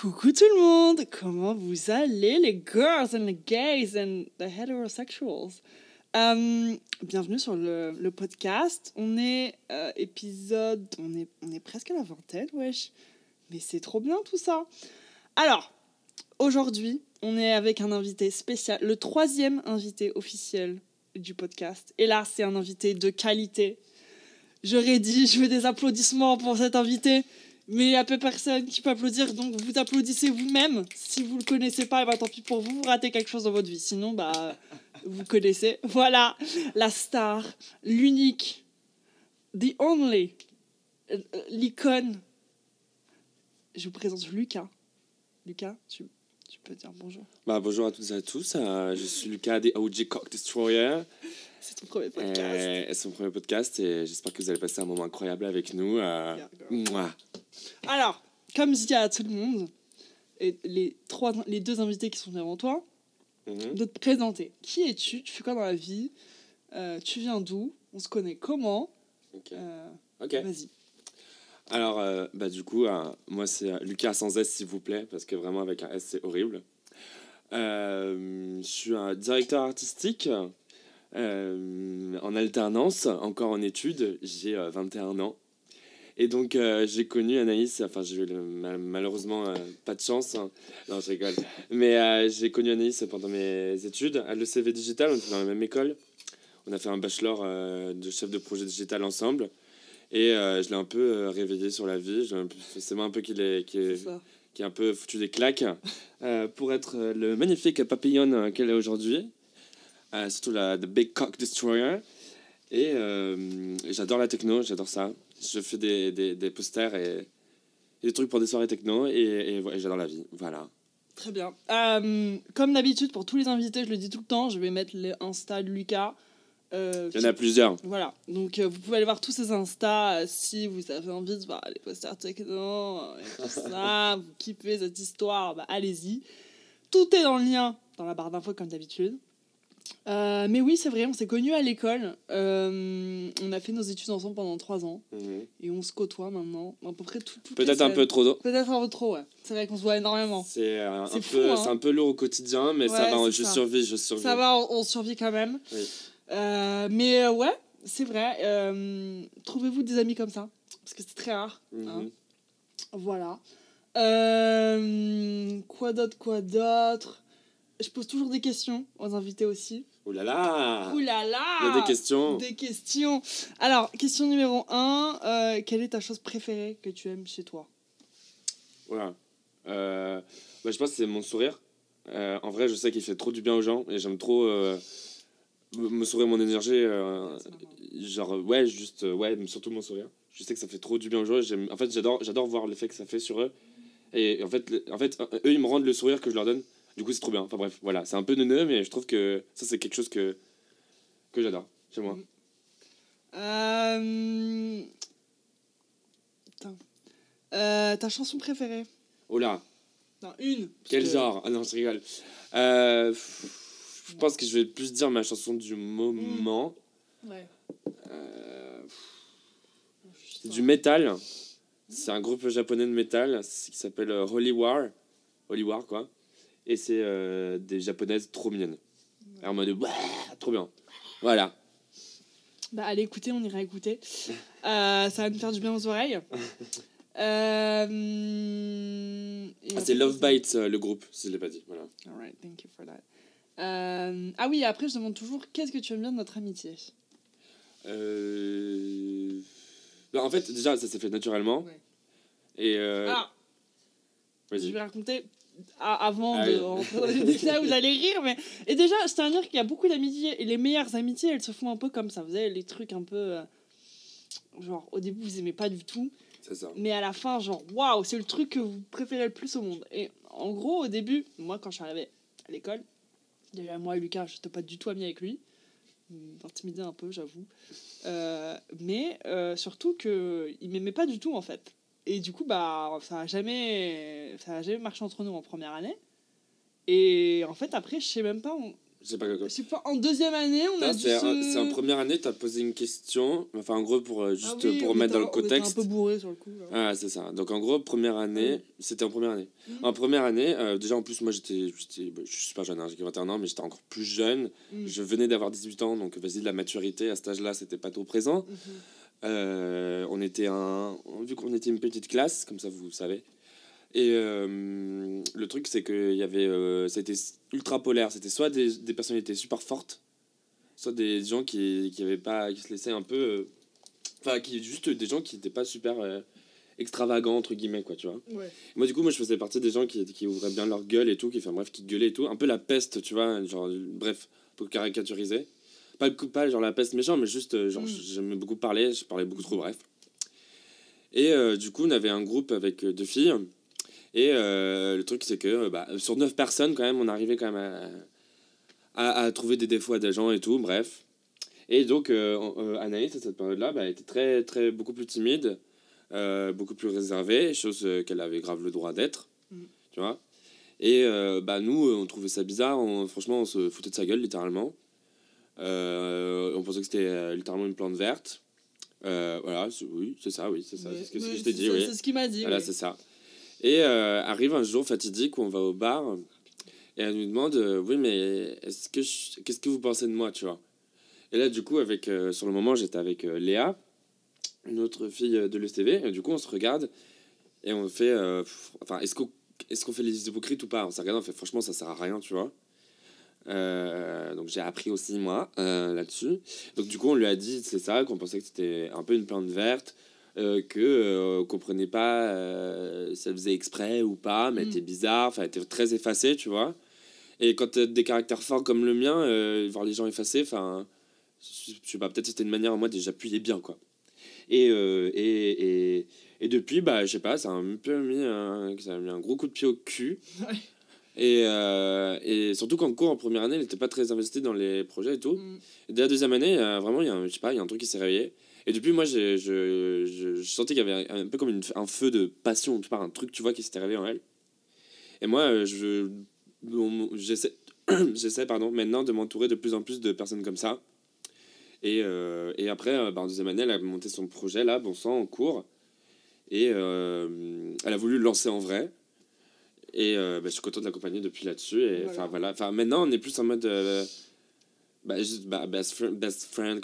Coucou tout le monde, comment vous allez les girls and the gays and the heterosexuals? Euh, Bienvenue sur le, le podcast, on est euh, épisode, on est, on est presque à la vingtaine, wesh, mais c'est trop bien tout ça. Alors, aujourd'hui, on est avec un invité spécial, le troisième invité officiel du podcast, et là c'est un invité de qualité. J'aurais dit, je veux des applaudissements pour cet invité. Mais il n'y a peu personne qui peut applaudir, donc vous applaudissez vous-même. Si vous ne le connaissez pas, et bah, tant pis pour vous, vous ratez quelque chose dans votre vie. Sinon, bah, vous connaissez. Voilà, la star, l'unique, the only, euh, euh, l'icône. Je vous présente Lucas. Lucas, tu, tu peux dire bonjour. Bah, bonjour à toutes et à tous, euh, je suis Lucas des OG Cock Destroyer. C'est ton premier podcast. Euh, c'est mon premier podcast et j'espère que vous allez passer un moment incroyable avec nous. euh, Yeah. Alors, comme je dis à tout le monde, et les, trois, les deux invités qui sont devant toi, Mhm. de te présenter. Qui es-tu? Tu fais quoi dans la vie? Euh, Tu viens d'où? On se connaît comment? Ok. Euh. Vas-y. Alors, bah, du coup, moi, c'est Lucas sans S, s'il vous plaît, parce que vraiment, avec un S, c'est horrible. Je suis un directeur artistique en alternance, encore en études. J'ai euh, 21 ans. Et donc, euh, j'ai connu Anaïs, enfin, j'ai eu le- malheureusement euh, pas de chance. hein. Non, je rigole. Mais euh, j'ai connu Anaïs pendant mes études à l'ECV Digital, on était dans la même école. On a fait un bachelor euh, de chef de projet digital ensemble. Et euh, je l'ai un peu euh, réveillé sur la vie. C'est moi un peu qui, l'ai- qui, est- qui un peu foutu des claques euh, pour être euh, le magnifique papillon euh, qu'elle est aujourd'hui. Euh, surtout la The Big Cock Destroyer. Et euh, j'adore la techno, j'adore ça. Je fais des, des, des posters et, et des trucs pour des soirées techno et, j'adore la vie. Voilà. Très bien. Euh, comme d'habitude, pour tous les invités, je le dis tout le temps, je vais mettre les Insta de Lucas. Euh, Il y en a plusieurs. Voilà, donc euh, vous pouvez aller voir tous ces Insta si vous avez envie de voir les posters techno et tout ça, vous kiffez cette histoire, bah, allez-y. Tout est dans le lien dans la barre d'infos comme d'habitude. Euh, mais oui, c'est vrai, on s'est connus à l'école. Euh, on a fait nos études ensemble pendant trois ans Mhm. et on se côtoie maintenant à peu près tout. Peut-être un peu trop. Peut-être un peu trop, ouais. C'est vrai qu'on se voit énormément. C'est euh, un, peu, hein. un peu lourd au quotidien, mais ça va, je ça. survis, je survis. Ça va, on, on survit quand même. Oui. Mais ouais, c'est vrai. Trouvez-vous des amis comme ça? Parce que c'est très rare. Mhm. hein. Voilà. Euh, quoi d'autre, quoi d'autre? Je pose toujours des questions aux invités aussi. Là là Ouh là là Il y a des questions. Des questions. Alors, question numéro 1. quelle est ta chose préférée que tu aimes chez toi? Voilà. Euh, bah, je pense que c'est mon sourire. Euh, en vrai, je sais qu'il fait trop du bien aux gens et j'aime trop euh, me sourire, mon énergie. euh, genre, euh, ouais, juste, euh, ouais, mais surtout mon sourire. Je sais que ça fait trop du bien aux gens. En fait, j'adore, voir l'effet que ça fait sur eux. Et en fait, en fait, euh, eux, ils me rendent le sourire que je leur donne. Du coup, c'est trop bien. Enfin bref, voilà, c'est un peu neuneux, mais je trouve que ça, c'est quelque chose que, que j'adore chez moi. Euh, Putain. Euh, ta chanson préférée? Oh là, Non, une. quel que- genre? Ah non, je rigole. Euh, je pense que je vais plus dire ma chanson du moment. Ouais. Euh, c'est du métal. C'est un groupe japonais de métal qui s'appelle euh, Holy War. Holy War, quoi. Et c'est euh, des japonaises trop mignonnes. Et En mode, ouais, trop bien. Voilà. Bah, allez écouter, on ira écouter. Euh, ça va nous faire du bien aux oreilles. Euh, Ah, c'est Love Bite, euh, le groupe, si je l'ai pas dit. Voilà. Alright, thank you for that. Ah oui, après, je demande toujours qu'est-ce que tu aimes bien de notre amitié? Euh... bah, en fait, déjà, ça s'est fait naturellement. Ouais. Et. euh, Ah, je Vas-y. vais raconter avant Ah de rentrer dans vous allez rire, mais... Et déjà, je tiens à dire qu'il y a beaucoup d'amitiés, et les meilleures amitiés, elles se font un peu comme ça. Vous savez, les trucs un peu... euh, Genre, au début, vous aimez pas du tout, ça. mais à la fin, genre, waouh, c'est le truc que vous préférez le plus au monde. Et en gros, au début, moi, quand je suis arrivée à l'école, déjà, moi et Lucas, je n'étais pas du tout amie avec lui. Intimidé un peu, j'avoue. Euh, mais euh, surtout qu'il m'aimait pas du tout, en fait. Et du coup, bah, ça a jamais, ça a jamais marché entre nous en première année. Et en fait, après, je sais même pas, on- Je sais pas quoi. Je sais pas, en deuxième année, on a C'est se... en première année, tu as posé une question. Enfin, en gros, pour, euh, Ah juste oui, pour on remettre dans le était- on contexte. un peu bourré sur le coup. Ah, c'est ça. Donc, en gros, première année, c'était en première année. Mhm. En première année, euh, déjà, en plus, moi, j'étais, bah, je suis super jeune, hein, j'ai 21 ans, mais j'étais encore plus jeune. Mm. Je venais d'avoir 18 ans, donc vas-y, de la maturité à cet âge-là, c'était pas trop présent. Mhm. Euh, on était un, vu qu'on était une petite classe, comme ça vous savez. Et euh, le truc, c'est que y avait, euh, c'était ultra polaire. C'était soit des, des personnalités super fortes, soit des gens qui, qui avaient pas, qui se laissaient un peu, euh, enfin, qui juste des gens qui n'étaient pas super euh, extravagants entre guillemets, quoi, tu vois. Ouais. Moi, du coup, moi, je faisais partie des gens qui, qui ouvraient bien leur gueule et tout, qui, enfin, bref, qui gueulaient et tout. Un peu la peste, tu vois, genre, bref, pour caricaturiser. Pas, pas genre la peste méchant, mais juste, euh, genre, Mm. j'aimais beaucoup parler, je parlais beaucoup trop, bref. Et euh, du coup, on avait un groupe avec euh, deux filles. Et euh, le truc, c'est que bah, sur neuf personnes, quand même, on arrivait quand même à, à, à trouver des défauts à des gens et tout, bref. Et donc, euh, Anaïs, à cette période-là, bah, elle était très, très, beaucoup plus timide, beaucoup plus réservée, chose qu'elle avait grave le droit d'être, Mm. tu vois. Et euh, bah, nous, on trouvait ça bizarre, on- franchement, on se foutait de sa gueule, littéralement. Euh, on pensait que c'était euh, littéralement une plante verte. Euh, voilà, oui, c'est ça, oui, c'est ça, c'est ce que, je t'ai dit, ça, oui. C'est ce qu'il m'a dit. Voilà, oui. c'est ça. Et arrive un jour fatidique où on va au bar et elle nous demande Oui, mais est-ce que je- qu'est-ce que vous pensez de moi, tu vois? Et là, du coup, avec, sur le moment, j'étais avec Léa, une autre fille de l'ESTV, et du coup, on se regarde et on fait Enfin, est-ce qu'on est qu'on fait les hypocrites ou pas? On s'est regardé, on fait Franchement, ça sert à rien, tu vois? Euh, donc j'ai appris aussi moi euh, là-dessus. Donc du coup on lui a dit c'est ça qu'on pensait que c'était un peu une plante verte, euh, que euh, comprenait pas si elle faisait exprès ou pas, mais elle Mm. était bizarre, enfin elle était très effacée, tu vois. Et quand t'as des caractères forts comme le mien, voir les gens effacés, enfin je sais pas, peut-être c'était une manière moi déjà j'appuyais bien quoi. Et, et, et, et depuis, bah, je sais pas, ça a un peu mis un, ça a mis un gros coup de pied au cul. Et, euh, et surtout qu'en cours, en première année, elle n'était pas très investie dans les projets et tout. Mm. Et dès la deuxième année, euh, vraiment, il y a un, je sais pas, il y a un truc qui s'est réveillé. Et depuis, moi, je, je, je sentais qu'il y avait un, peu comme une- un feu de passion, tu un truc, tu vois, qui s'était réveillé en elle. Et moi, euh, je, j'essaie, j'essaie, pardon, maintenant de m'entourer de plus en plus de personnes comme ça. Et, euh, et après, bah, en deuxième année, elle a monté son projet, là, bon sang, en cours. Et elle a voulu le lancer en vrai. Et euh, bah, je suis content de l'accompagner depuis là-dessus. Et enfin, voilà. Enfin, maintenant, on est plus en mode. euh, bah, juste, bah, best, friend, best friend,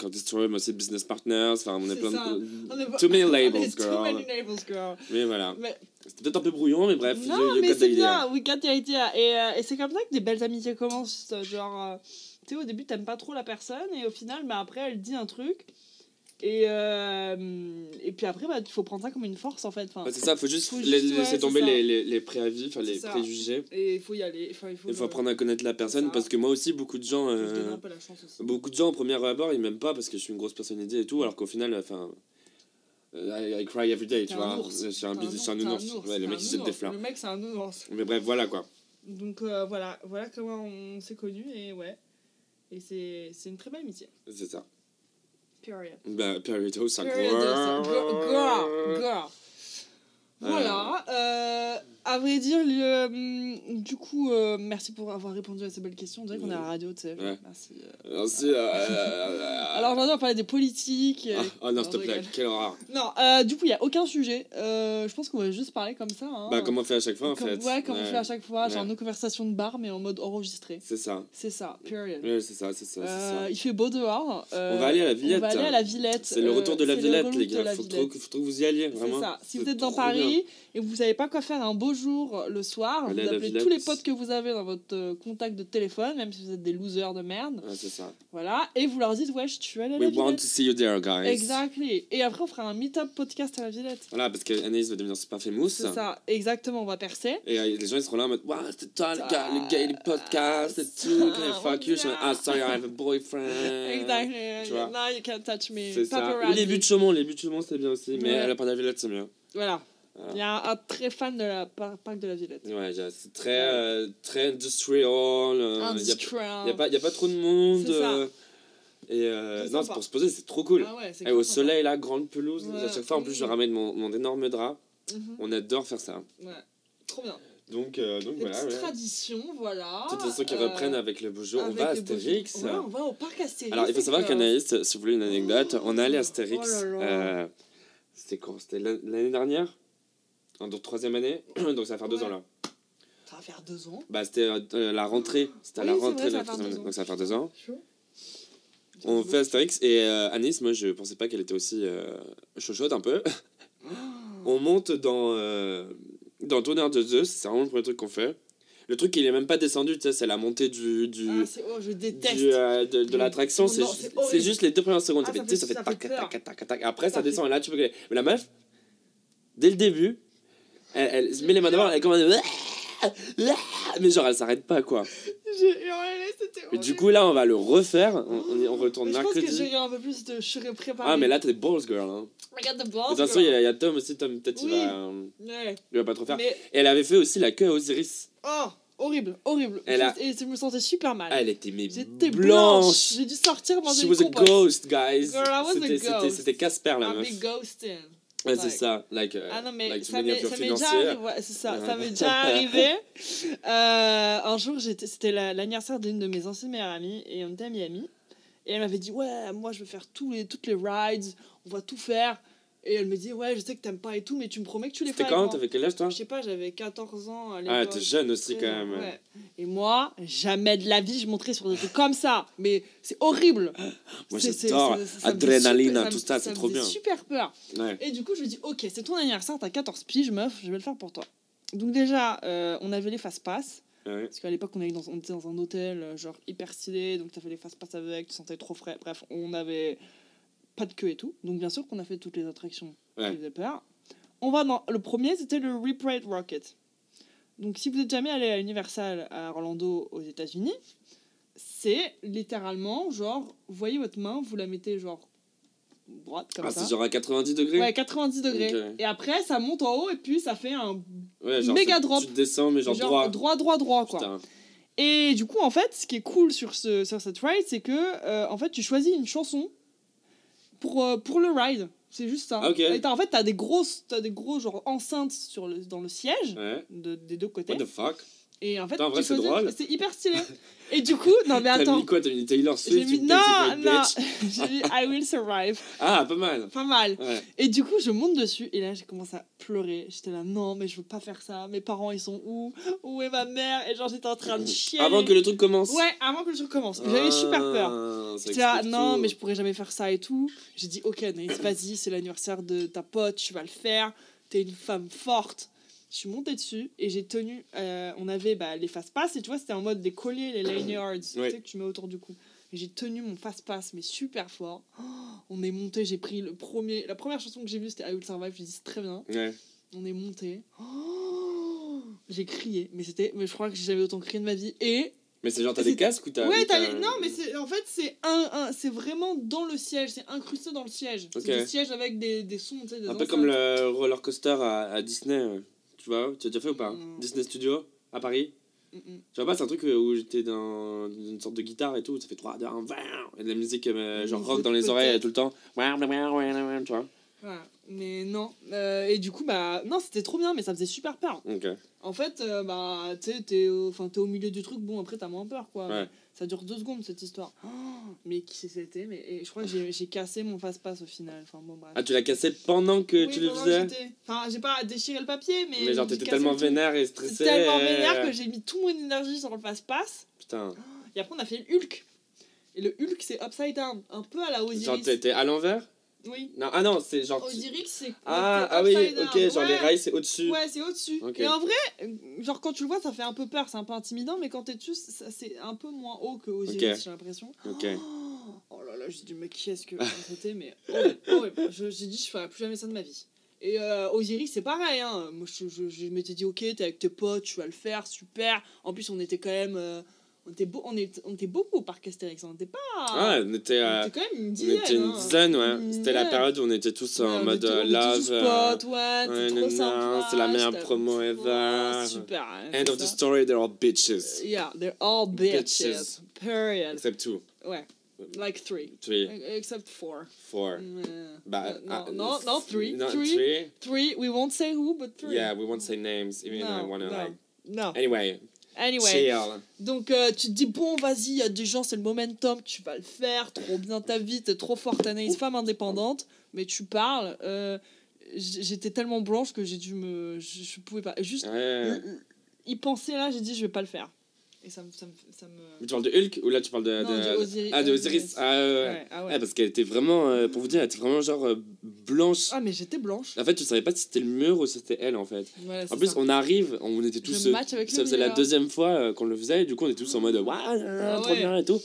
mais aussi business partners. Enfin, on est plein ça. de. Too many labels, est Too girl. many labels, girl. Mais voilà. Mais- C'était peut-être un peu brouillon, mais bref. non, you- you mais c'est bien, we got the idea. Et, euh, et c'est comme ça que des belles amitiés commencent. Genre, euh, tu sais, au début, t'aimes pas trop la personne, et au final, bah, après, elle dit un truc. Et, euh, et puis après, bah, il faut prendre ça comme une force, en fait. Enfin, Bah, c'est ça, faut juste, Faut juste, ouais, laisser tomber les, les, les préavis, enfin les ça. préjugés. et il faut y aller. Enfin, il faut, Il faut apprendre à connaître la personne parce que moi aussi, beaucoup de gens. euh, un peu la chance aussi. Beaucoup de gens, au premier abord, ils m'aiment pas parce que je suis une grosse personnalité et tout, alors qu'au final, enfin. euh, I, I cry every day, tu vois. Je suis un, suis un nounours. ours, Ouais, le mec, il jette des nounours. fleurs. Le mec, c'est un nounours. Mais bref, voilà quoi. Donc euh, voilà, voilà comment on s'est connus, et ouais. Et c'est c'est une très belle amitié. C'est ça. Period. Ça Period, ça- girl, girl, girl. Voilà. euh, à vrai dire, le, hum, du coup, euh, merci pour avoir répondu à ces belles questions. On dirait qu'on est à la radio, tu sais. Ouais. Merci. euh. Merci. euh, euh, Alors aujourd'hui, on parlait des politiques. euh, Ah, oh non, s'il te plaît, quelle horreur. Non, euh, du coup, il n'y a aucun sujet. Euh, je pense qu'on va juste parler comme ça. hein. Bah, comme on fait à chaque fois en Comme- fait. Ouais, comme on fait à chaque fois, genre Ouais. nos conversations de bar, mais en mode enregistré. C'est ça. C'est ça, period. Ouais, c'est ça, c'est ça, c'est Euh, ça. il fait beau dehors. euh, On va aller à la On Villette. va aller à la Villette. C'est le retour de la euh, c'est le Villette, les gars. la Faut trop, que vous y alliez, C'est vraiment. ça. Si C'est vous êtes dans Paris et vous savez pas quoi faire un beau jour le soir, Allez vous appelez tous les potes que vous avez dans votre euh, contact de téléphone, même si vous êtes des losers de merde. Ouais, c'est ça. Voilà. Et vous leur dites, ouais, je suis allé à la We want to Villette. see you there, guys. Exactly. Et après, on fera un meet-up podcast à la Villette. Voilà, parce qu'Anaïs va devenir super famous. C'est ça. Exactement, on va percer. Et euh, les gens ils seront là en mode Wow, c'est toi le gars, le gay du podcast et tout, can I fuck you? Ah, sorry, I have a boyfriend. Exactly. tu vois. Now you can't touch me. C'est ça. Ou les buts de Chaumont, les buts de Chaumont c'est bien aussi, mais Ouais. à la part de la Villette c'est mieux. Voilà. Il y a un, très fan de la par- parc de la Villette. Ouais, c'est très, euh, très industrial. euh, Il n'y a, a, pas, y a pas trop de monde. Euh, et euh, non, pour se poser, c'est trop cool. Ah ouais, Et au soleil, là, grande pelouse. Ouais. À chaque fois, en plus, je ramène mon, mon énorme drap. Mhm. On adore faire ça. Ouais. Trop bien. Donc, euh, donc voilà. petites ouais. traditions, voilà. Qui Euh, reprennent avec le beau jour. On va à Astérix. Ouais, on va au parc Astérix. Alors, il faut savoir qu'Anaïs, si vous voulez une anecdote, on est allé à Astérix. Oh là. euh, C'était quand? C'était l'an- l'année dernière? En troisième année. donc, ça va faire deux Ouais. ans là. Ça va faire deux ans. Bah, c'était euh, euh, la rentrée. C'était à Oui, la rentrée vrai, de la troisième année. Donc, ça va faire deux ans. On fait Astérix et euh, Anis, moi je pensais pas qu'elle était aussi euh, chaude un peu. on monte dans, dans Tonnerre de Zeus, c'est vraiment le premier truc qu'on fait. Le truc il est même pas descendu, tu sais, c'est la montée du, du, Ah, c'est- oh, je déteste. du, euh, de, l'attraction, c'est juste les deux premières secondes. Ah, ça fait, ça fait- ça fait tac, tac, tac, tac, tac. Après ça, Ça descend et là tu peux. Mais la meuf, dès le début, elle, elle se met les mains devant, elle commence à... Mais genre elle s'arrête pas quoi. J'ai hurlé, c'était Mais du coup là on va le refaire, on, on, y- on retourne Mais je pense que mercredi. j'aurais un peu plus de. Je serais préparée. Ah mais là t'es balls girl hein. Regarde the De balls. toute façon, il y, a- il y a Tom aussi. Tom, peut-être, il, Oui. va, euh, Ouais. il va pas trop faire. Mais. Et elle avait fait aussi la queue à Osiris. Oh, horrible, horrible. Elle a- Et je me sentais super mal. Ah, elle était mais J'étais blanche. blanche. J'ai dû sortir manger She was a ghost, guys. Girl, I was a C'était- C'était ghost. c'était Casper, la I've meuf. been ghosting. Ouais, c'est ça. Like, uh, Ah non, mais like ça m'est déjà arrivé. Ouais, c'est ça, ça m'est déjà arrivé. Euh, un jour, j'étais- c'était la- l'anniversaire d'une de mes anciennes meilleures amies et on était à Miami. Et elle m'avait dit Ouais, moi je veux faire tous les, toutes les rides, on va tout faire. Et elle me dit Ouais, je sais que t'aimes pas et tout, mais tu me promets que tu les fais. Quand. T'avais quel âge, toi? Je sais pas, j'avais 14 ans à Ah, t'es jeune aussi, 13 quand même. ouais. Et moi, jamais de la vie, je monterais sur des trucs comme ça. Mais c'est horrible. Moi, j'adore. Adrénaline, super- tout ça, c'est trop bien. super peur. Ouais. Et du coup, je lui dis Ok, c'est ton anniversaire, t'as 14 piges, meuf, je vais le faire pour toi. Donc, déjà, euh, on avait les fast-pass. Ouais. Parce qu'à l'époque, on, avait dans- on était dans un hôtel, euh, genre hyper stylé, donc t'avais les fast-pass avec, tu sentais trop frais. Bref, on avait pas de queue et tout. Donc, bien sûr qu'on a fait toutes les attractions Ouais. faisaient peur. On va dans. Le premier, c'était le Rip Ride Rocket. Donc, si vous êtes jamais allé à Universal à Orlando aux États-Unis, c'est littéralement genre, vous voyez votre main, vous la mettez genre droite comme Ah, ça. c'est genre à 90 degrés Ouais, 90 degrés. Et après, ça monte en haut et puis ça fait un Ouais, genre, méga drop. Tu descends, mais genre, droit. droit, droit, droit, quoi. Putain. Et du coup, en fait, ce qui est cool sur, ce, sur cette ride, c'est que euh, en fait, tu choisis une chanson pour, euh, pour le ride. C'est juste ça. Ok. Et t'as- en fait, t'as des grosses, des gros genre enceintes sur le, dans le siège Ouais. de- des deux côtés. What the fuck? Et en fait, en vrai, c'est choisis- drôle. C'est hyper stylé. Et du coup, non mais T'as attends. mis quoi? T'as mis Taylor Swift mis non, non. J'ai mis I will survive. Ah, pas mal. Pas mal. Ouais. Et du coup, je monte dessus et là, j'ai commencé à pleurer. J'étais là, non, mais je veux pas faire ça. Mes parents, ils sont où? Où est ma mère? Et genre, j'étais en train de chier. Avant que le truc commence Ouais, avant que le truc commence. J'avais super peur. Ah, J'étais là, non, tout. mais je pourrais jamais faire ça et tout. J'ai dit, ok, Anaïs, vas-y, c'est l'anniversaire de ta pote, tu vas le faire. T'es une femme forte. Je suis montée dessus et j'ai tenu. euh, on avait bah, les fast-pass et tu vois, c'était en mode des colliers, les lanyards, tu Ouais. sais, que tu mets autour du cou. J'ai tenu mon fast-pass, mais super fort. Oh, on est monté, j'ai pris le premier. La première chanson que j'ai vue, c'était I Will Survive. J'ai dit, c'est très bien. Ouais. On est monté. Oh, j'ai crié, mais c'était. Mais je crois que j'ai jamais autant crié de ma vie. Et Mais c'est genre, t'as des casques ou t'as. Ouais, ou t'as les- non, mais c'est en fait c'est un, un- c'est vraiment dans le siège, c'est incrusté dans le siège. Ok. C'est des sièges avec des, des sons, tu sais, des Un peu comme le roller coaster à, à Disney. Euh, Tu vois Tu as déjà fait ou pas Non. Disney Studio à Paris Mm, mm. Tu vois pas, c'est un truc euh, où j'étais dans une sorte de guitare et tout, ça fait 3, 2, 1, et de la musique euh, genre Mm, rock dans les oreilles tout le temps. Tu vois Voilà. Mais non. Euh, et du coup, bah non, c'était trop bien, mais ça faisait super peur. Ok. En fait, euh, bah tu sais, t'es au, au milieu du truc, bon après t'as moins peur quoi. Ouais. Ça dure deux secondes cette histoire. Oh, mais qui c'était Mais et je crois que j'ai cassé mon face-passe au final. Enfin bon bref. Ah, tu l'as cassé pendant que Oui, tu le faisais Enfin, j'ai pas déchiré le papier, mais. Mais genre, t'étais tellement vénère et J'étais stressé. tellement vénère que j'ai mis toute mon énergie sur le passe-passe. Putain. Et après, on a fait le Hulk. Et le Hulk, c'est upside down, un peu à la Osiris. Genre, t'étais à l'envers Oui. Non, ah non, c'est genre. Osiris, c'est. Ah, ah oui, ok, genre les rails c'est au-dessus. Ouais, c'est au-dessus. Ok. Et en vrai, genre quand tu le vois, ça fait un peu peur, c'est un peu intimidant, mais quand t'es dessus, c'est un peu moins haut que Osiris, Ok. j'ai l'impression. Ok. Oh là là, j'ai dit, mais qui est-ce que c'était Mais horrible. Je- J'ai dit, je ferai plus jamais ça de ma vie. Et euh, Osiris, c'est pareil. Hein. Moi, je, je, je m'étais dit, ok, t'es avec tes potes, tu vas le faire, super. En plus, on était quand même. euh, on, était beau, on, était, on était beaucoup au parc Astérix. On était pas. Ah, on était, on était quand même une on dizaine. était une hein. dizaine, ouais. Une C'était la période où on était tous Ouais, en on mode on euh, love. euh, potes, ouais, ouais, trop sympa. c'est la meilleure promo Ouais, ever. Super. hein, End of the story, they're all bitches. Yeah, they're all bitches. Bitches. Period. Except two. Ouais, like three. Three. Except four. Four. Mm, Bah, no, no, no, three. No, three? three. Three. We won't say who, but three. Yeah, we won't say names, even though I No, wanna no. like Non. Anyway, Anyway. Donc euh, tu te dis bon vas-y, il y a des gens, c'est le momentum, tu vas le faire, trop bien ta vie, t'es trop forte, Anaïs, femme indépendante, mais tu parles. euh, J'étais tellement blanche que j'ai dû me, je, je pouvais pas. Juste Ouais. y penser là, j'ai dit je vais pas le faire. Et ça me, ça me, ça me... Mais tu parles de Hulk ou là tu parles de. Non, de- de Osiris- Ah, de Osiris. Ah, ouais, ouais. Ouais, ah ouais. Ouais, parce qu'elle était vraiment, euh, pour vous dire, elle était vraiment genre euh, blanche. Ah mais j'étais blanche. En fait, tu savais pas si c'était le mur ou si c'était elle en fait. Voilà, En plus, ça. on arrive, on était tous. Euh, match avec ça faisait la deuxième fois qu'on le faisait, et du coup, on était tous en mode Waouh, Ah trop bien et tout.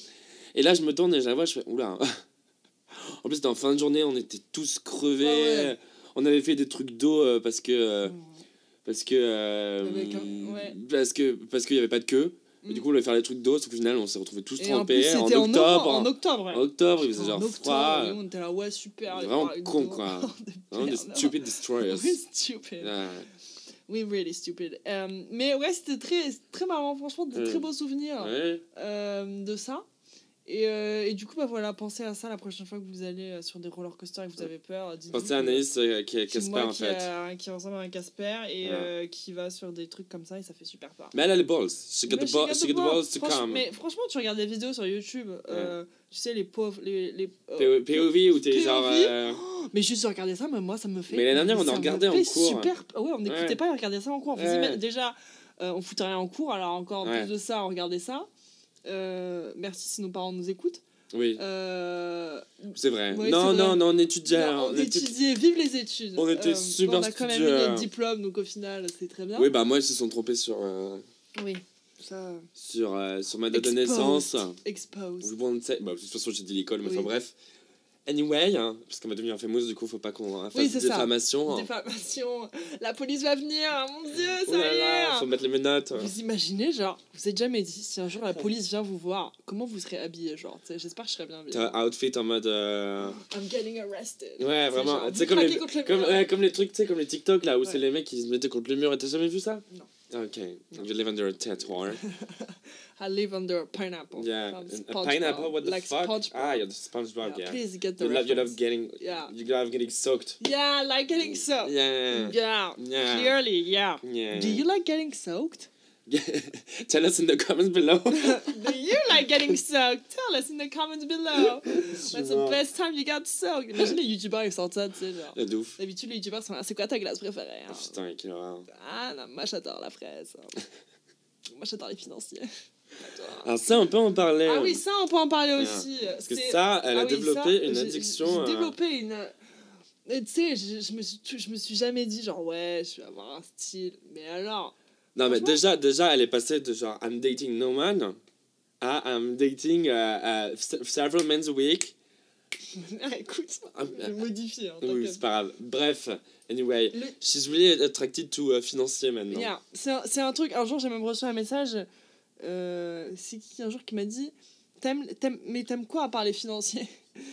Et là, je me tourne et je la vois, je fais Oula. en plus, c'était en fin de journée, on était tous crevés. Ah ouais. On avait fait des trucs d'eau parce que. parce que. euh, un- ouais. Parce que parce qu'il y avait pas de queue. Et Mm. du coup, on voulait faire des trucs d'eau, sauf qu'au final, on s'est retrouvés tous trempés en, en, octobre. en octobre. ouais. En octobre, il faisait genre octobre, froid. et on était là ouais super. Vraiment con, quoi. Vraiment des stupid destroyers. Oui, stupid. Oui, really stupid. Euh, mais ouais, c'était très, très marrant, franchement, de Mm. très beaux souvenirs ouais. euh, de ça. Et, euh, et du coup, bah voilà, pensez à ça la prochaine fois que vous allez euh, sur des roller coasters et que vous avez peur. dites-vous Pensez à Anaïs euh, qui est Casper en qui, fait. a- qui ressemble à un Casper et euh, qui va sur des trucs comme ça et ça fait super peur. Mais elle a les balls. She got the, she ball, got she got the ball. balls to Franch- come. Mais franchement, tu regardes des vidéos sur YouTube, euh, tu sais, les pauvres. Les, les, euh, POV où t'es genre. euh, Oh, mais juste de regarder ça, mais moi, ça me fait. Mais l'année dernière, on en regardait en cours. Super... Ouais, on n'écoutait Ouais. pas et on regardait ça en cours. On faisait Ouais. Déjà, euh, on foutait rien en cours, alors encore Ouais. plus de ça, on regardait ça. Euh, merci si nos parents nous écoutent. Oui, Euh, c'est vrai. Ouais, non, non, vrai. non, on étudiait. non, on on étudiait, vive les études. on était Euh, super On a quand même eu notre diplôme, donc au final, c'est très bien. Oui, bah moi, ils se sont trompés sur, euh, Oui, ça. sur, sur ma date de naissance. Expose. Bah, de toute façon, j'ai dit l'école, mais Oui. enfin bref. Anyway, hein, parce qu'on va devenir famous, du coup, faut pas qu'on fasse Oui, c'est ça. diffamation. hein. Diffamation. La police va venir, ah, mon dieu, Oh ça y est. faut mettre les menottes. Vous imaginez, genre, vous êtes jamais dit, si un jour la police vient vous voir, comment vous serez habillé, genre, j'espère que je serais bien habillé. T'as un outfit en mode. euh, I'm getting arrested. Ouais, vraiment. Tu sais, comme les, le comme, ouais, comme les trucs, tu sais, comme les TikTok là, où Ouais. c'est les mecs qui se mettaient contre le mur. Et T'as jamais vu ça? Non. Ok. You live under a tattoo. I live under a pineapple. Yeah. A pineapple, what the like fuck? SpongeBob. Ah, you're the SpongeBob, Yeah, yeah. Please get the You love, you love getting. Yeah. You love getting soaked. Yeah, like getting soaked. Yeah. Yeah. Yeah. Clearly, yeah. Yeah. Do you like getting soaked? Tell us in the comments below. Do you like getting soaked? Tell us in the comments below. What's the best time you got soaked? Imagine les youtubeurs ils sortent ça, tu sais, genre. De ouf. D'habitude, les youtubeurs sont là, c'est quoi ta glace préférée? hein? Putain, quelle horreur. Ah non, moi j'adore la fraise. moi j'adore les financiers. Alors, ça, on peut en parler. Ah oui, ça on peut en parler aussi. Parce que ça, elle ah a oui, développé ça, une addiction. J'ai euh, développé une. Tu sais, je, je me suis, je me suis jamais dit genre ouais, je vais avoir un style. Mais alors, Non, mais déjà, déjà, elle est passée de genre I'm dating no man à I'm dating uh, uh, se- several men a week. ah, écoute, Ah, je vais modifier. Hein, Oui, c'est pas grave. Bref, anyway, Le- she's really attracted to uh, financier maintenant. Yeah. C'est un, truc, un jour j'ai même reçu un message, euh, c'est qui un jour qui m'a dit T'aimes, t'aimes- mais t'aimes quoi à part les financiers?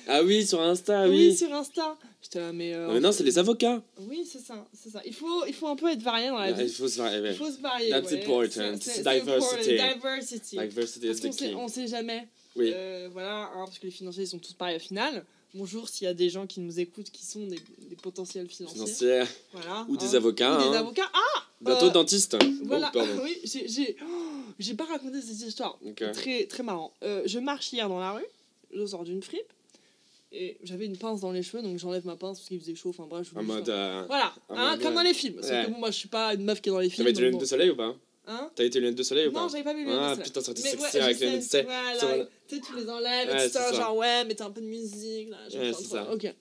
Ah oui, sur Insta, Oui, oui. sur Insta. J'étais là, mais. euh, Non, mais non, c'est les avocats. Oui, c'est ça, c'est ça. Il faut, il faut un peu être varié dans la Ouais, Il vie. faut se varier. Il faut se varier. That's ouais. important. C'est- diversity. Diversity. Diversity Parce is qu'on the sait, key. on sait jamais. Oui. Euh, voilà, hein, parce que les financiers ils sont tous pareils au final. Bonjour s'il y a des gens qui nous écoutent qui sont des, des potentiels financiers. Voilà, Ou hein. des avocats. Ou hein. des avocats. Ah Bientôt Euh, dentiste. Voilà, Oh, oui, j'ai- j'ai oh, j'ai pas raconté cette histoire. Très, très marrant. Euh, je marche hier dans la rue, je sors d'une fripe, et j'avais une pince dans les cheveux, donc j'enlève ma pince parce qu'il faisait chaud, enfin bref, je En voulais mode. euh, Voilà, en hein, mode, comme dans les films. Sauf ouais. que bon, moi je suis pas une meuf qui est dans les films. T'avais donc lunettes bon. de soleil ou pas Hein T'avais tes lunettes de soleil ou pas Non, j'avais pas vu les lunettes Ah de soleil. putain, ça aurait été Mais sexy ouais, avec les lunettes de soleil. voilà, tu sais, tu les enlèves Ouais, et tout ça, genre ouais, mettez un peu de musique, là, Ouais, c'est ça. Ok.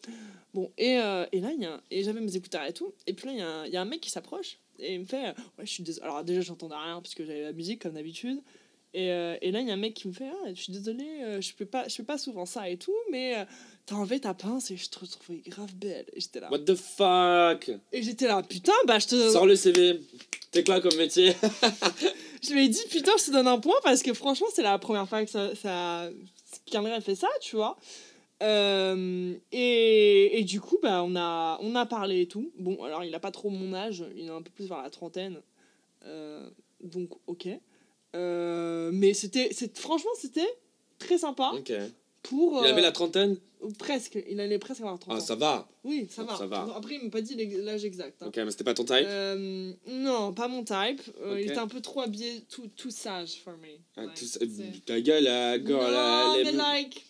Bon, et, euh, et là, il y a et j'avais mes écouteurs et tout, et puis là, il y, a un- il y a un mec qui s'approche, et il me fait, ouais, je suis désolé. Alors déjà, j'entendais rien, parce que j'avais la musique, comme d'habitude. Et, euh, et là, il y a un mec qui me fait, ah, je suis désolé, euh, je fais pas, je fais pas souvent ça et tout, mais euh, t'as enlevé ta pince et je te trouvais grave belle. Et j'étais là. What the fuck? Et j'étais là, putain, bah je te. Sors le CV. T'es quoi comme métier? Je lui ai dit, putain, je te donne un point parce que franchement, c'est la première fois que ça, ça... fait ça, tu vois. Euh, et, et du coup, bah, on, a, on a parlé et tout. Bon, alors, il a pas trop mon âge, il est un peu plus vers la trentaine. Euh, donc, ok. Euh, mais c'était, c'est- franchement, c'était très sympa. Ok. pour. Il avait euh, la trentaine? Presque, il allait presque avoir 30 Ah, ans. ça va. Oui, ça va. Ça va. Après, il m'a pas dit l'âge exact. hein. Ok, mais c'était pas ton type? Euh, non, pas mon type. Euh, Ok. Il était un peu trop habillé, tout, tout sage for me. Ah, Like, tout ça- c'est- Ta gueule, la les- mais like.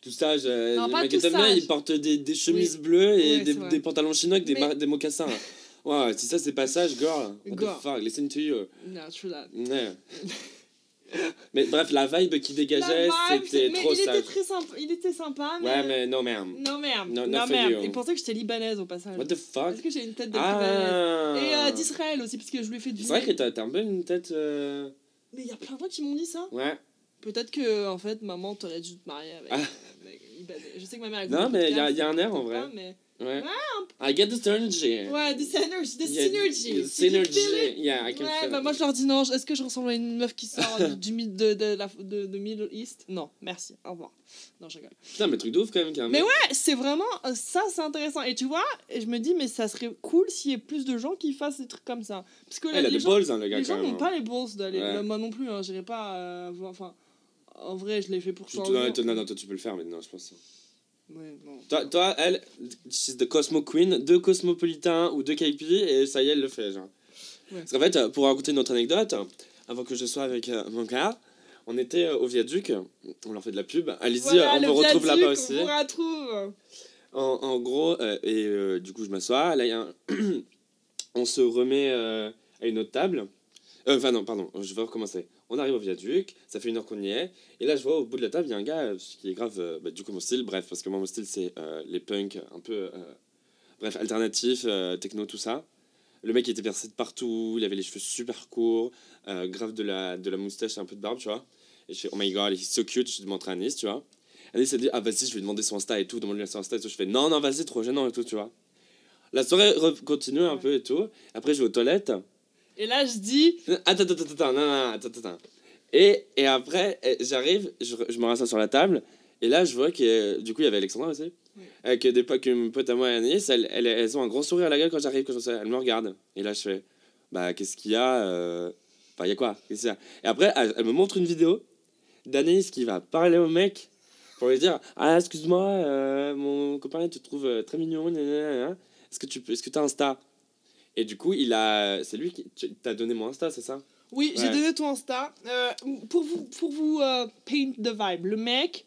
Tout ça, je- Non, pas tout t'aimes bien, sage. ils portent des, des chemises bleues et des, c'est des pantalons chinois avec des, Mais- des mocassins. Ouais, si ça c'est pas sage, girl. What Girl. the fuck, listen to you. Non, true that. Ouais. mais bref, la vibe qui dégageait, c'était trop il sage. était très sympa. Il était sympa, mais. Ouais, mais non, merde. Non, merde. No- Non, merde. Il pensait que j'étais libanaise au passage. What the fuck? Est-ce que j'ai une tête de libanaise? Ah Et euh, d'Israël aussi, parce que je lui ai fait du. C'est vrai que t'as t'as un peu une tête. euh, Mais il y a plein de gens qui m'ont dit ça. Ouais. Peut-être que, en fait, maman, t'aurais dû te marier avec. Ah. euh, avec. Je sais que ma mère. écoute Non, mais il y a- y a un air, en vrai. mais... Ouais. I get the synergy. Ouais, the synergy. The Il y a- synergy. a can Synergy. Yeah, I can Ouais, feel bah it. moi je leur dis non, est-ce que je ressemble à une meuf qui sort du, de, de, de, de Middle East? Non, merci, au revoir. Non, je rigole. Putain, mais truc de ouf quand même. a un Mais ouais, c'est vraiment, euh, ça c'est intéressant. Et tu vois, je me dis, mais ça serait cool s'il y ait plus de gens qui fassent des trucs comme ça. Parce que Ah, là, il a les des gens, balls, hein, le gars, les quand gens même. n'ont pas les bourses d'aller. Ouais. Moi non plus, hein, j'irai pas euh. Enfin, en vrai, je l'ai fait pour changer. non, non, non, toi tu peux le faire maintenant, je pense. Ouais, bon. Toi, toi elle, she's the Cosmo Queen, deux cosmopolitains ou deux KP, et ça y est, elle le fait, genre. Ouais. Parce qu'en fait, pour raconter notre anecdote, avant que je sois avec euh, mon gars, on était euh, au Viaduc, on leur fait de la pub. Allez-y, Voilà, on vous retrouve là-bas aussi. On vous retrouve. En, en gros, euh, et du coup, je m'assois. Là, il y a un- on se remet à une autre table. Enfin, non, pardon, je vais recommencer. On arrive au viaduc, ça fait une heure qu'on y est. Et là, je vois au bout de la table, il y a un gars euh, qui est grave, euh, bah, du coup, mon style. Bref, parce que moi, mon style, c'est euh, les punks un peu. bref, alternatif, techno, tout ça. Le mec était percé de partout, il avait les cheveux super courts, grave de la, de la moustache et un peu de barbe, tu vois. Et je fais, oh my god, he's so cute, je demande à Anis, tu vois. Anis s'est dit, ah vas-y, je vais demander son Insta et tout, demande-lui son Insta et tout. Je fais, non, non, vas-y, trop gênant et tout, tu vois. La soirée continue un peu et tout. Après, je vais aux toilettes. Et là, je dis, Attends, attends, attends, non, non, attends, attends. Et, et après, eh, j'arrive, je, je me rassois sur la table, et là, je vois que, du coup, il y avait Alexandra aussi, Oui. euh, que des potes, une pote à moi et Anis, elles, elles, elles ont un grand sourire à la gueule quand j'arrive, quand je, elles me regardent. Et là, je fais, bah, qu'est-ce qu'il y a euh, Enfin, il y a quoi qu'il y a? Et après, elle, elle me montre une vidéo d'Anaïs qui va parler au mec pour lui dire, ah, excuse-moi, euh, mon copain, il te trouve très mignon, est-ce que tu peux, est-ce que t'as Insta? Et du coup, il a, c'est lui qui t'as donné mon Insta, c'est ça? Oui, j'ai donné ton Insta. Euh, pour vous, pour vous euh, paint the vibe, le mec,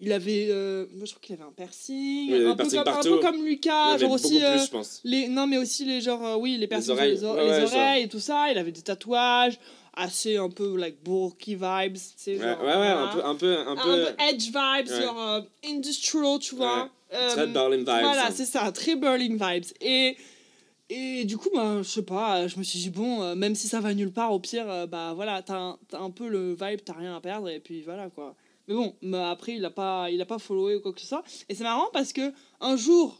il avait. euh, moi, je crois qu'il avait un piercing. Oui, un, peu comme, un peu comme Lucas. Ouais, mais genre aussi. euh, plus, je pense. les, non, mais aussi les genre. euh, oui, les piercings oreilles. les, Ouais, oreilles et tout ça. Il avait des tatouages. Assez un peu like bulky vibes. sais, Ouais, genre, ouais, ouais, voilà. un peu, un peu, un Un peu, edge vibes, genre industrial, tu vois. très Berlin vibes. voilà, hein. c'est ça, très Berlin vibes. Et, et du coup, bah, je sais pas, je me suis dit, bon, euh, même si ça va nulle part, au pire, euh, bah voilà, t'as un, t'as un peu le vibe, t'as rien à perdre, et puis voilà quoi. Mais bon, bah, après, il a pas, il a pas followé ou quoi que ce soit. Et c'est marrant parce que un jour,